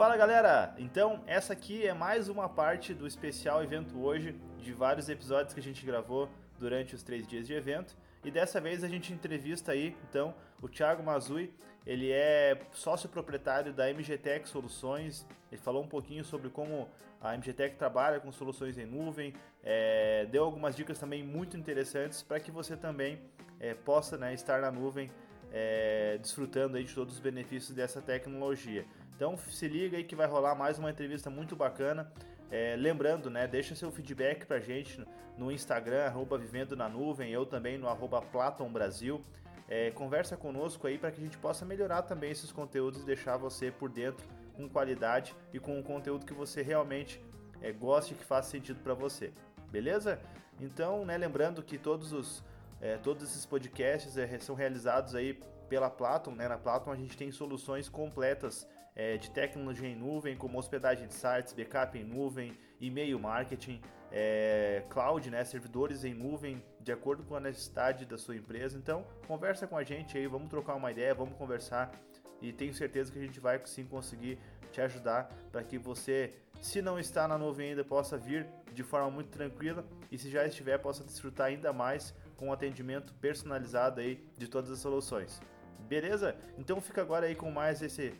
Fala galera! Então, essa aqui é mais uma parte do especial evento hoje, de vários episódios que a gente gravou durante os três dias de evento. E dessa vez a gente entrevista aí, então, o Thiago Mazui. Ele é sócio proprietário da MGTech Soluções. Ele falou um pouquinho sobre como a MGTech trabalha com soluções em nuvem. É, deu algumas dicas também muito interessantes para que você também é, possa né, estar na nuvem é, desfrutando aí de todos os benefícios dessa tecnologia. Então se liga aí que vai rolar mais uma entrevista muito bacana. É, lembrando, né, deixa seu feedback pra gente no Instagram, arroba Vivendo na Nuvem, eu também no arroba Platon Brasil. É, conversa conosco aí para que a gente possa melhorar também esses conteúdos e deixar você por dentro com qualidade e com um conteúdo que você realmente é, goste que faça sentido para você. Beleza? Então, né, lembrando que todos os é, todos esses podcasts é, são realizados aí pela Platon, né? Na Platon a gente tem soluções completas é, de tecnologia em nuvem, como hospedagem de sites, backup em nuvem, e-mail marketing, é, cloud, né, servidores em nuvem, de acordo com a necessidade da sua empresa. Então, conversa com a gente aí, vamos trocar uma ideia, vamos conversar e tenho certeza que a gente vai sim conseguir te ajudar para que você, se não está na nuvem ainda, possa vir de forma muito tranquila e se já estiver, possa desfrutar ainda mais com um atendimento personalizado aí de todas as soluções. Beleza? Então fica agora aí com mais esse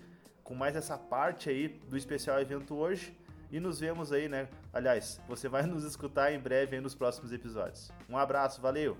com mais essa parte aí do especial evento hoje e nos vemos aí, né? Aliás, você vai nos escutar em breve aí nos próximos episódios. Um abraço, valeu!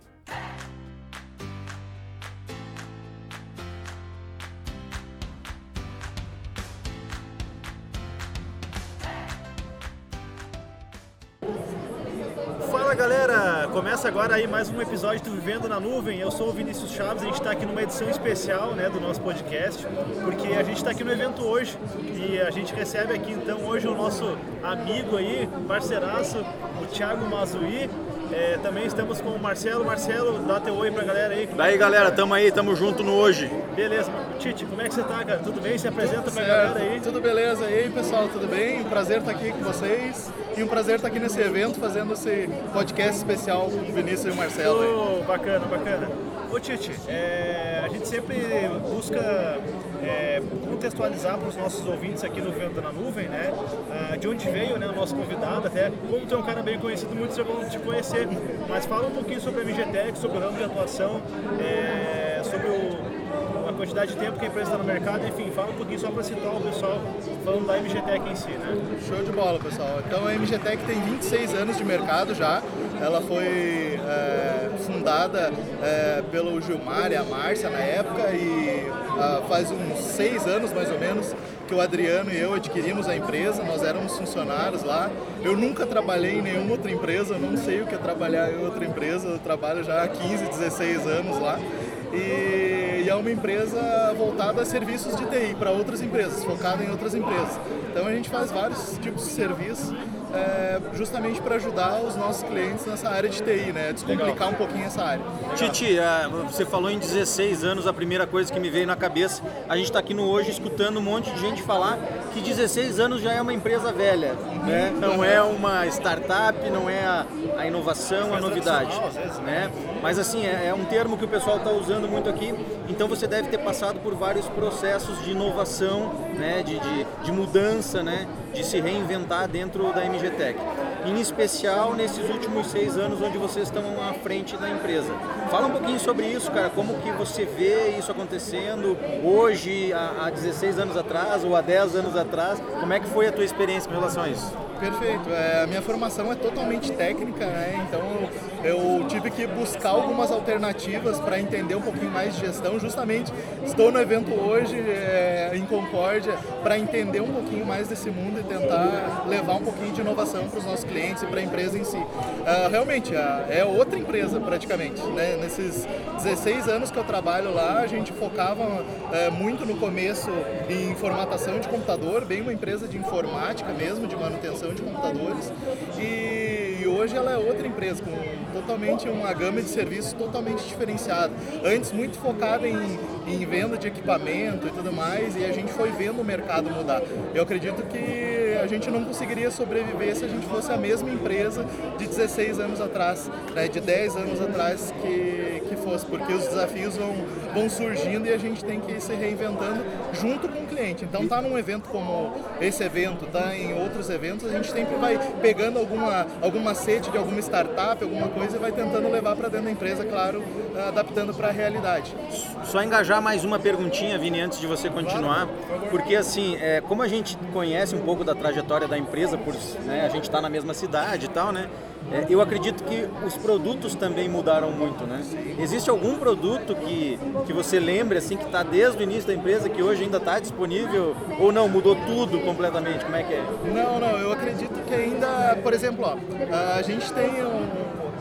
Galera, começa agora aí mais um episódio do Vivendo na Nuvem. Eu sou o Vinícius Chaves, a gente está aqui numa edição especial né, do nosso podcast, porque a gente está aqui no evento hoje e a gente recebe aqui então hoje o nosso amigo aí, parceiraço, o Thiago Mazui. É, também estamos com o Marcelo. Marcelo, dá teu oi pra galera aí. Daí galera, tamo aí, tamo junto no hoje. Beleza, Tite, como é que você tá, cara? Tudo bem? Se apresenta pra galera aí. Tudo beleza e aí, pessoal, tudo bem? Um prazer estar aqui com vocês e um prazer estar aqui nesse evento fazendo esse podcast especial com o Vinícius e o Marcelo. Oh, bacana, bacana. Ô Tite, é, a gente sempre busca é, contextualizar para os nossos ouvintes aqui no Vento na Nuvem, né? Ah, de onde veio né, o nosso convidado, até como tu é um cara bem conhecido, muitos já vão te conhecer. Mas fala um pouquinho sobre a MGTEC, sobre o ramo de atuação, é, sobre o quantidade de tempo que a empresa está no mercado, enfim, fala um pouquinho só para citar o pessoal falando da MGTEC em si, né? Show de bola, pessoal. Então a MGTEC tem 26 anos de mercado já. Ela foi é, fundada é, pelo Gilmar e a Márcia na época e ah, faz uns seis anos mais ou menos que o Adriano e eu adquirimos a empresa, nós éramos funcionários lá. Eu nunca trabalhei em nenhuma outra empresa, eu não sei o que é trabalhar em outra empresa, eu trabalho já há 15, 16 anos lá. E, e é uma empresa voltada a serviços de TI para outras empresas, focada em outras empresas. Então a gente faz vários tipos de serviços é, justamente para ajudar os nossos clientes nessa área de TI, né? Descomplicar Legal. um pouquinho essa área. Titi, é, você falou em 16 anos, a primeira coisa que me veio na cabeça, a gente está aqui no hoje escutando um monte de gente falar que 16 anos já é uma empresa velha, né? Não é uma startup, não é a, a inovação, a novidade, né? Mas assim, é, é um termo que o pessoal está usando muito aqui, então você deve ter passado por vários processos de inovação, né? de, de, de mudança, né? de se reinventar dentro da MGTech. Em especial nesses últimos seis anos onde vocês estão à frente da empresa. Fala um pouquinho sobre isso, cara, como que você vê isso acontecendo hoje, há 16 anos atrás ou há 10 anos atrás, como é que foi a tua experiência com relação a isso? Perfeito. É, a minha formação é totalmente técnica, né? Então eu tive que buscar algumas alternativas para entender um pouquinho mais de gestão. Justamente estou no evento hoje é, em Concórdia para entender um pouquinho mais desse mundo e tentar levar um pouquinho de inovação para os nossos clientes e para a empresa em si. Uh, realmente uh, é outra empresa praticamente. Né? Nesses 16 anos que eu trabalho lá, a gente focava uh, muito no começo em formatação de computador, bem uma empresa de informática mesmo, de manutenção de computadores e, e, hoje ela é outra empresa com totalmente uma gama de serviços totalmente diferenciada. Antes muito focada em, em venda de equipamento e tudo mais e a gente foi vendo o mercado mudar. Eu acredito que a gente não conseguiria sobreviver se a gente fosse a mesma empresa de 16 anos atrás, né, de 10 anos atrás que, que fosse, porque os desafios vão, vão surgindo e a gente tem que ir se reinventando junto com o cliente. Então tá num evento como esse evento, tá em outros eventos, a gente sempre vai pegando alguma, alguma sede de alguma startup, alguma coisa e vai tentando levar para dentro da empresa, claro, adaptando para a realidade. Só engajar mais uma perguntinha, Vini, antes de você continuar, porque assim, é, como a gente conhece um pouco da trajetória da empresa, por né, a gente está na mesma cidade e tal, né? É, eu acredito que os produtos também mudaram muito, né? Existe algum produto que, que você lembre, assim, que está desde o início da empresa, que hoje ainda está disponível, ou não, mudou tudo completamente? Como é que é? Não, não, eu acredito que ainda, por exemplo, ó, a gente tem um,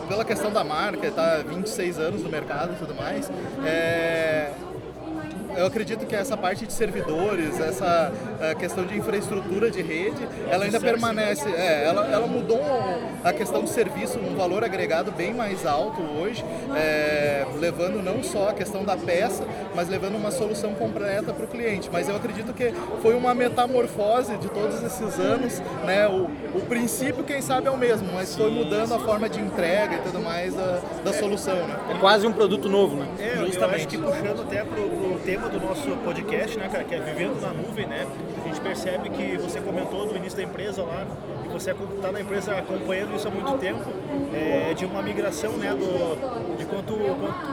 pela questão da marca, está 26 anos no mercado e tudo mais, é, eu acredito que essa parte de servidores, essa uh, questão de infraestrutura de rede, ela ainda permanece. É, ela, ela mudou a questão do serviço, um valor agregado bem mais alto hoje, é, levando não só a questão da peça, mas levando uma solução completa para o cliente. Mas eu acredito que foi uma metamorfose de todos esses anos, né? O, o princípio, quem sabe, é o mesmo, mas foi mudando a forma de entrega e tudo mais da, da solução. Né? É quase um produto novo, né? É, Justamente. eu acho que puxando até para o tema do nosso podcast, né, cara, que é Vivendo na Nuvem, né? A gente percebe que você comentou no início da empresa lá, e você está na empresa acompanhando isso há muito tempo, é, de uma migração, né, do, de quanto,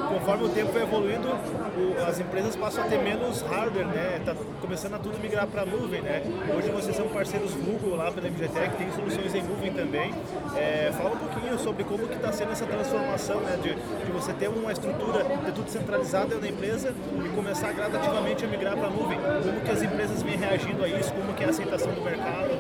conforme o tempo vai evoluindo, o, as empresas passam a ter menos hardware, né? Tá começando a tudo migrar para a nuvem, né? Hoje vocês são parceiros Google lá pela MGTech, tem soluções em nuvem também. É, fala um pouquinho sobre como que está sendo essa transformação, né, de, de você ter uma estrutura, ter tudo centralizado dentro da empresa e começar a gradativamente a migrar para a nuvem. Como que as empresas vêm reagindo a isso? Como que é a aceitação do mercado?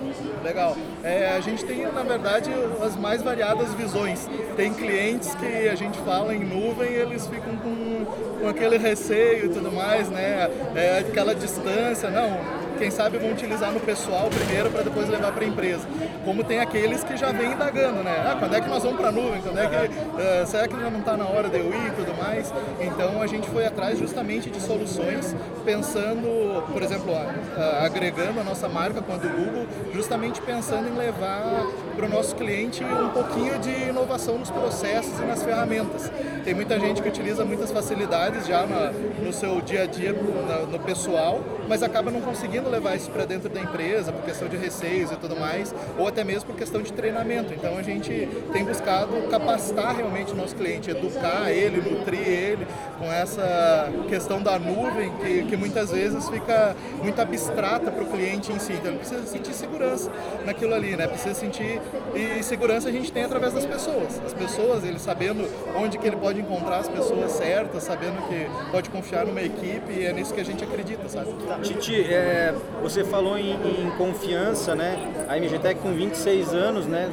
Legal. É, a gente tem, na verdade, as mais variadas visões. Tem clientes que a gente fala em nuvem eles ficam com, com aquele receio e tudo mais, né? É, aquela distância. Não, quem sabe vão utilizar no pessoal primeiro para depois levar para a empresa. Como tem aqueles que já vêm indagando, né? Ah, quando é que nós vamos para a nuvem? Quando é que, uh, será que já não está na hora de eu ir e tudo mais? Então a gente foi atrás justamente de soluções pensando, por exemplo, uh, agregando a nossa marca do Google, justamente pensando em levar para o nosso cliente um pouquinho de inovação nos processos e nas ferramentas. Tem muita gente que utiliza muitas facilidades já na, no seu dia a dia, no, no pessoal, mas acaba não conseguindo levar isso para dentro da empresa por questão de receios e tudo mais, ou até mesmo por questão de treinamento. Então a gente tem buscado capacitar realmente o nosso cliente, educar ele, nutrir ele com essa questão da nuvem que, que muitas vezes fica muito abstrata para o cliente em si. Então ele precisa sentir segurança naquilo ali, né? Precisa sentir e segurança a gente tem através das pessoas. As pessoas, ele sabendo onde que ele pode encontrar as pessoas certas, sabendo que pode confiar numa equipe e é nisso que a gente acredita, sabe? Titi, é, você falou em, em, confiança, né? A MGTEC com 26 anos, né?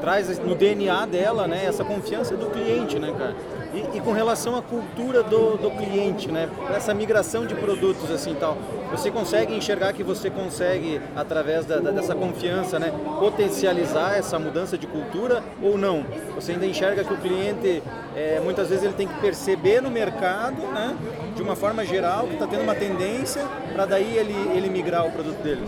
Traz no DNA dela, né? Essa confiança do cliente, né, cara? E, e, com relação à cultura do, do cliente, né? Essa migração de produtos assim tal, você consegue enxergar que você consegue através da, da, dessa confiança, né, potencializar essa mudança de cultura ou não? Você ainda enxerga que o cliente é, muitas vezes ele tem que perceber no mercado, né, de uma forma geral que está tendo uma tendência para daí ele, ele migrar o produto dele?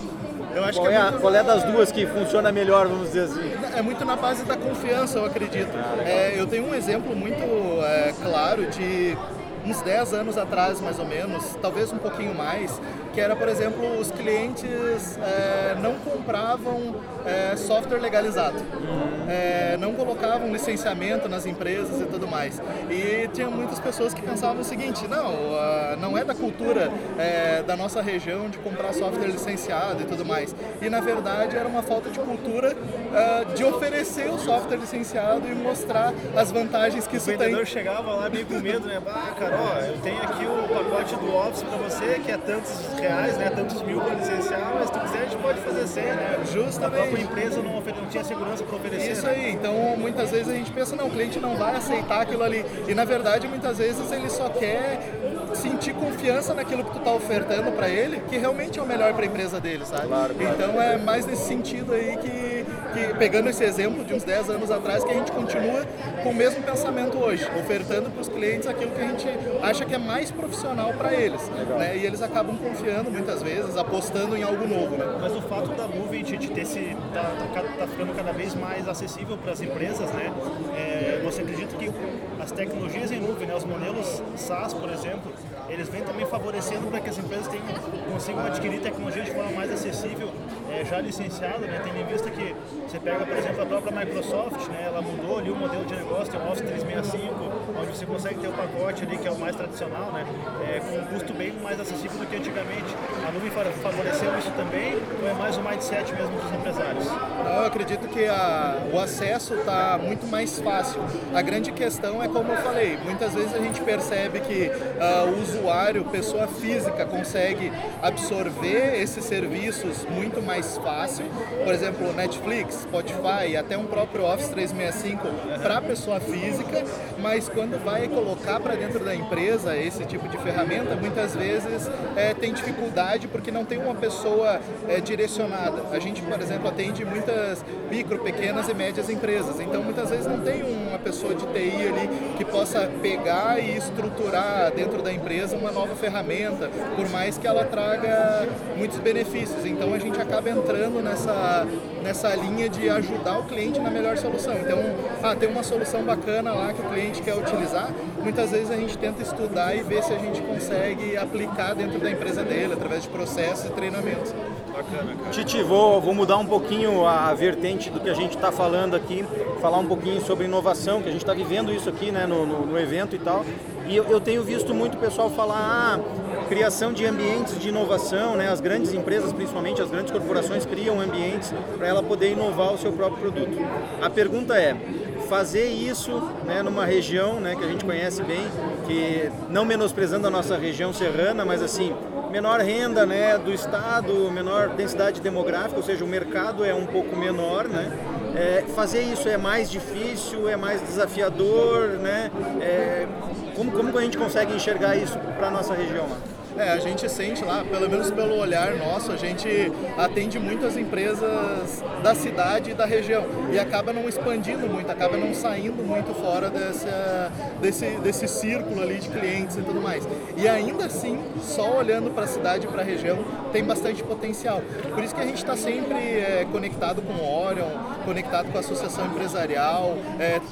Eu acho qual, que é, é qual é das duas que funciona melhor, vamos dizer assim? É muito na base da confiança, eu acredito. É, eu tenho um exemplo muito é, claro de uns 10 anos atrás, mais ou menos, talvez um pouquinho mais, que era, por exemplo, os clientes é, não compravam é, software legalizado, é, não colocavam licenciamento nas empresas e tudo mais. E tinha muitas pessoas que pensavam o seguinte: não, uh, não é da cultura da nossa região de comprar software licenciado e tudo mais. E na verdade era uma falta de cultura uh, de oferecer o software licenciado e mostrar as vantagens que isso tem. O vendedor chegava lá meio com medo, né? Ah, cara, ó, eu tenho aqui o pacote do Office para você que é tantos reais, né? Tantos mil para licenciar, mas se tu quiser a gente pode fazer sem, né? Justamente. A empresa não, não tinha segurança para oferecer. Isso né? aí, então muitas vezes a gente pensa, não, o cliente não vai aceitar aquilo ali. E na verdade muitas vezes ele só quer sentir confiança naquilo que tu está ofertando para ele, que realmente é o melhor para a empresa dele, sabe? Claro, claro. Então é mais nesse sentido aí que que, pegando esse exemplo de uns 10 anos atrás, que a gente continua com o mesmo pensamento hoje, ofertando para os clientes aquilo que a gente acha que é mais profissional para eles. Né? E eles acabam confiando muitas vezes, apostando em algo novo. Né? Mas o fato da nuvem de, ter se tá, tá, tá, ficando cada vez mais acessível para as empresas, né? É, você acredita que as tecnologias em nuvem, né, os modelos SaaS, por exemplo, eles vêm também favorecendo para que as empresas tenham, consigam adquirir tecnologia de forma mais acessível, é, já licenciada, né? Tendo em vista que você pega, por exemplo, a própria Microsoft, né? Ela mudou ali o modelo de negócio, tem o Office 365, onde você consegue ter o pacote ali que é o mais tradicional, né? É, com um custo bem mais acessível do que antigamente. A nuvem favoreceu isso também ou é mais o mindset mesmo dos empresários? Eu acredito que a, o acesso está muito mais fácil. A grande questão é como eu falei, muitas vezes a gente percebe que uh, o usuário, pessoa física, consegue absorver esses serviços muito mais fácil. Por exemplo, Netflix, Spotify, até um próprio Office 365 para pessoa física, mas quando vai colocar para dentro da empresa esse tipo de ferramenta, muitas vezes é, tem dificuldade porque não tem uma pessoa é, direcionada. A gente, por exemplo, atende muitas micro, pequenas e médias empresas, então muitas vezes não tem uma pessoa de TI ali que possa pegar e estruturar dentro da empresa uma nova ferramenta, por mais que ela traga muitos benefícios. Então a gente acaba entrando nessa, nessa linha de ajudar o cliente na melhor solução. Então, ah, tem uma solução bacana lá que o cliente quer utilizar, muitas vezes a gente tenta estudar e ver se a gente consegue aplicar dentro da empresa dele, através de processos e treinamentos. Bacana, cara. Titi, vou, vou mudar um pouquinho a vertente do que a gente está falando aqui, falar um pouquinho sobre inovação, que a gente está vivendo isso aqui né, no, no, no, evento e tal. E eu, eu tenho visto muito pessoal falar, ah, criação de ambientes de inovação, né? as grandes empresas, principalmente as grandes corporações, criam ambientes para ela poder inovar o seu próprio produto. A pergunta é, fazer isso né, numa região né, que a gente conhece bem, que não menosprezando a nossa região serrana, mas assim, menor renda né, do estado, menor densidade demográfica, ou seja, o mercado é um pouco menor, né? É, fazer isso é mais difícil, é mais desafiador, né? É, como, como a gente consegue enxergar isso para a nossa região? É, a gente sente lá, pelo menos pelo olhar nosso, a gente atende muitas empresas da cidade e da região e acaba não expandindo muito, acaba não saindo muito fora dessa, desse, desse círculo ali de clientes e tudo mais. E ainda assim, só olhando para a cidade e para a região, tem bastante potencial. Por isso que a gente está sempre é, conectado com o Orion, conectado com a associação empresarial,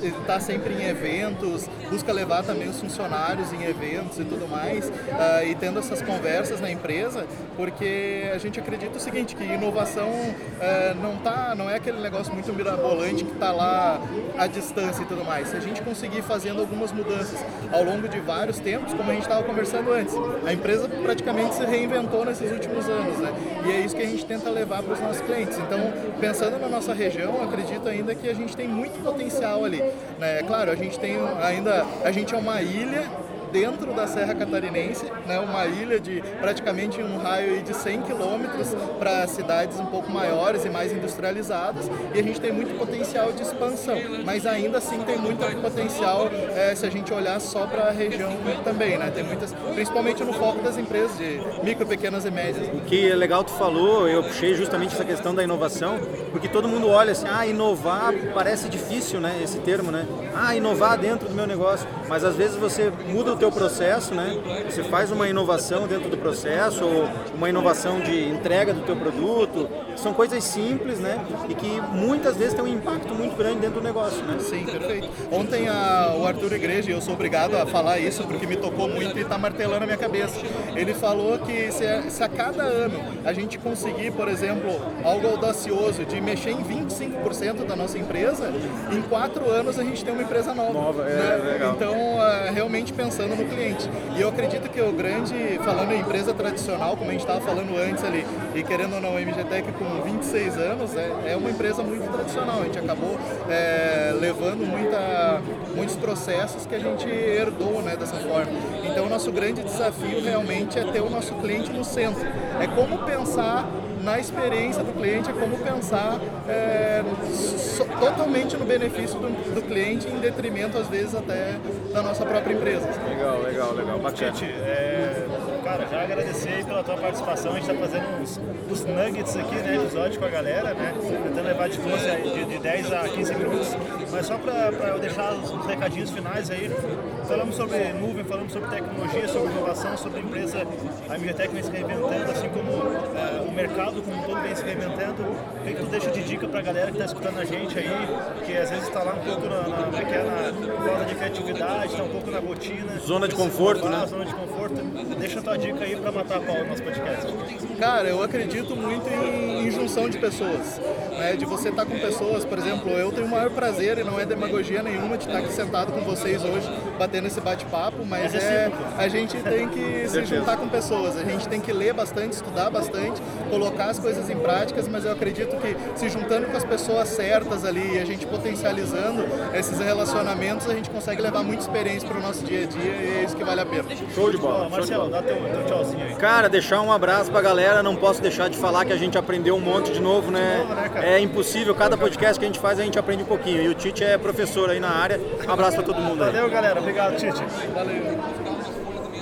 está é, sempre em eventos, busca levar também os funcionários em eventos e tudo mais, uh, e tendo essas conversas na empresa, porque a gente acredita o seguinte, que inovação uh, não, tá, não é aquele negócio muito mirabolante que está lá à distância e tudo mais. Se a gente conseguir fazendo algumas mudanças ao longo de vários tempos, como a gente estava conversando antes, a empresa praticamente se reinventou nesses últimos anos, né? E é isso que a gente tenta levar para os nossos clientes. Então, pensando na nossa região, acredito ainda que a gente tem muito potencial ali. Né? Claro, a gente tem ainda, a gente é uma ilha dentro da Serra Catarinense, né, uma ilha de praticamente um raio de 100 quilômetros para cidades um pouco maiores e mais industrializadas, e a gente tem muito potencial de expansão, mas ainda assim tem muito potencial é, se a gente olhar só para a região também, né, tem muitas, principalmente no foco das empresas de micro, pequenas e médias. O que é legal tu falou, eu puxei justamente essa questão da inovação, porque todo mundo olha assim, ah, inovar parece difícil, né, esse termo, né, ah, inovar dentro do meu negócio, mas às vezes você muda teu processo, né? Você faz uma inovação dentro do processo, ou uma inovação de entrega do teu produto. São coisas simples, né? E que muitas vezes tem um impacto muito grande dentro do negócio, né? Sim, perfeito. Ontem a, o Arthur Igreja, eu sou obrigado a falar isso porque me tocou muito e está martelando a minha cabeça. Ele falou que se a, se a cada ano a gente conseguir, por exemplo, algo audacioso de mexer em 25% da nossa empresa, em quatro anos a gente tem uma empresa nova. Nova, é, né? legal. Então, uh, realmente pensando no cliente. E eu acredito que o grande, falando em empresa tradicional, como a gente estava falando antes ali, e querendo ou não, a MGTEC com 26 anos, é, é uma empresa muito tradicional. A gente acabou é, levando muita, muitos processos que a gente herdou né, dessa forma. Então, o nosso grande desafio realmente é ter o nosso cliente no centro. É como pensar na experiência do cliente, é como pensar é, so, totalmente no benefício do, do, cliente, em detrimento, às vezes, até da nossa própria empresa. Legal, legal, legal. Bacana. Tite, é, cara, já agradecer pela tua participação. A gente está fazendo uns, uns, nuggets aqui, né, episódio com a galera, né? Tentando levar de, de, de 10 a 15 minutos. Mas só para eu deixar os recadinhos finais aí, falamos sobre nuvem, falamos sobre tecnologia, sobre inovação, sobre a empresa, a MGTech vem se reinventando, assim como uh, o mercado como um todo vem se reinventando. O que, tu deixa de dica para a galera que está escutando a gente aí, que às vezes está lá um pouco na, na, pequena falta de criatividade, está um pouco na rotina. Zona de conforto, né? Zona de conforto. Deixa a tua dica aí para matar a pau no nosso podcast. Cara, eu acredito muito em, em junção de pessoas. Né? De você estar tá com pessoas, por exemplo, eu tenho o maior prazer e não é demagogia nenhuma de estar aqui sentado com vocês hoje, batendo esse bate-papo, mas é, a gente tem que se juntar com pessoas, a gente tem que ler bastante, estudar bastante, colocar as coisas em práticas, mas eu acredito que se juntando com as pessoas certas ali e a gente potencializando esses relacionamentos, a gente consegue levar muita experiência para o nosso dia a dia e é isso que vale a pena. Show de bola. Marcelo, dá teu, teu tchauzinho aí. Cara, deixar um abraço pra galera, não posso deixar de falar que a gente aprendeu um monte de novo, né? De novo, né é impossível, cada podcast que a gente faz a gente aprende um pouquinho. E o Tite é professor aí na área. Um abraço pra todo mundo Valeu, aí. galera. Obrigado, Tite. Valeu.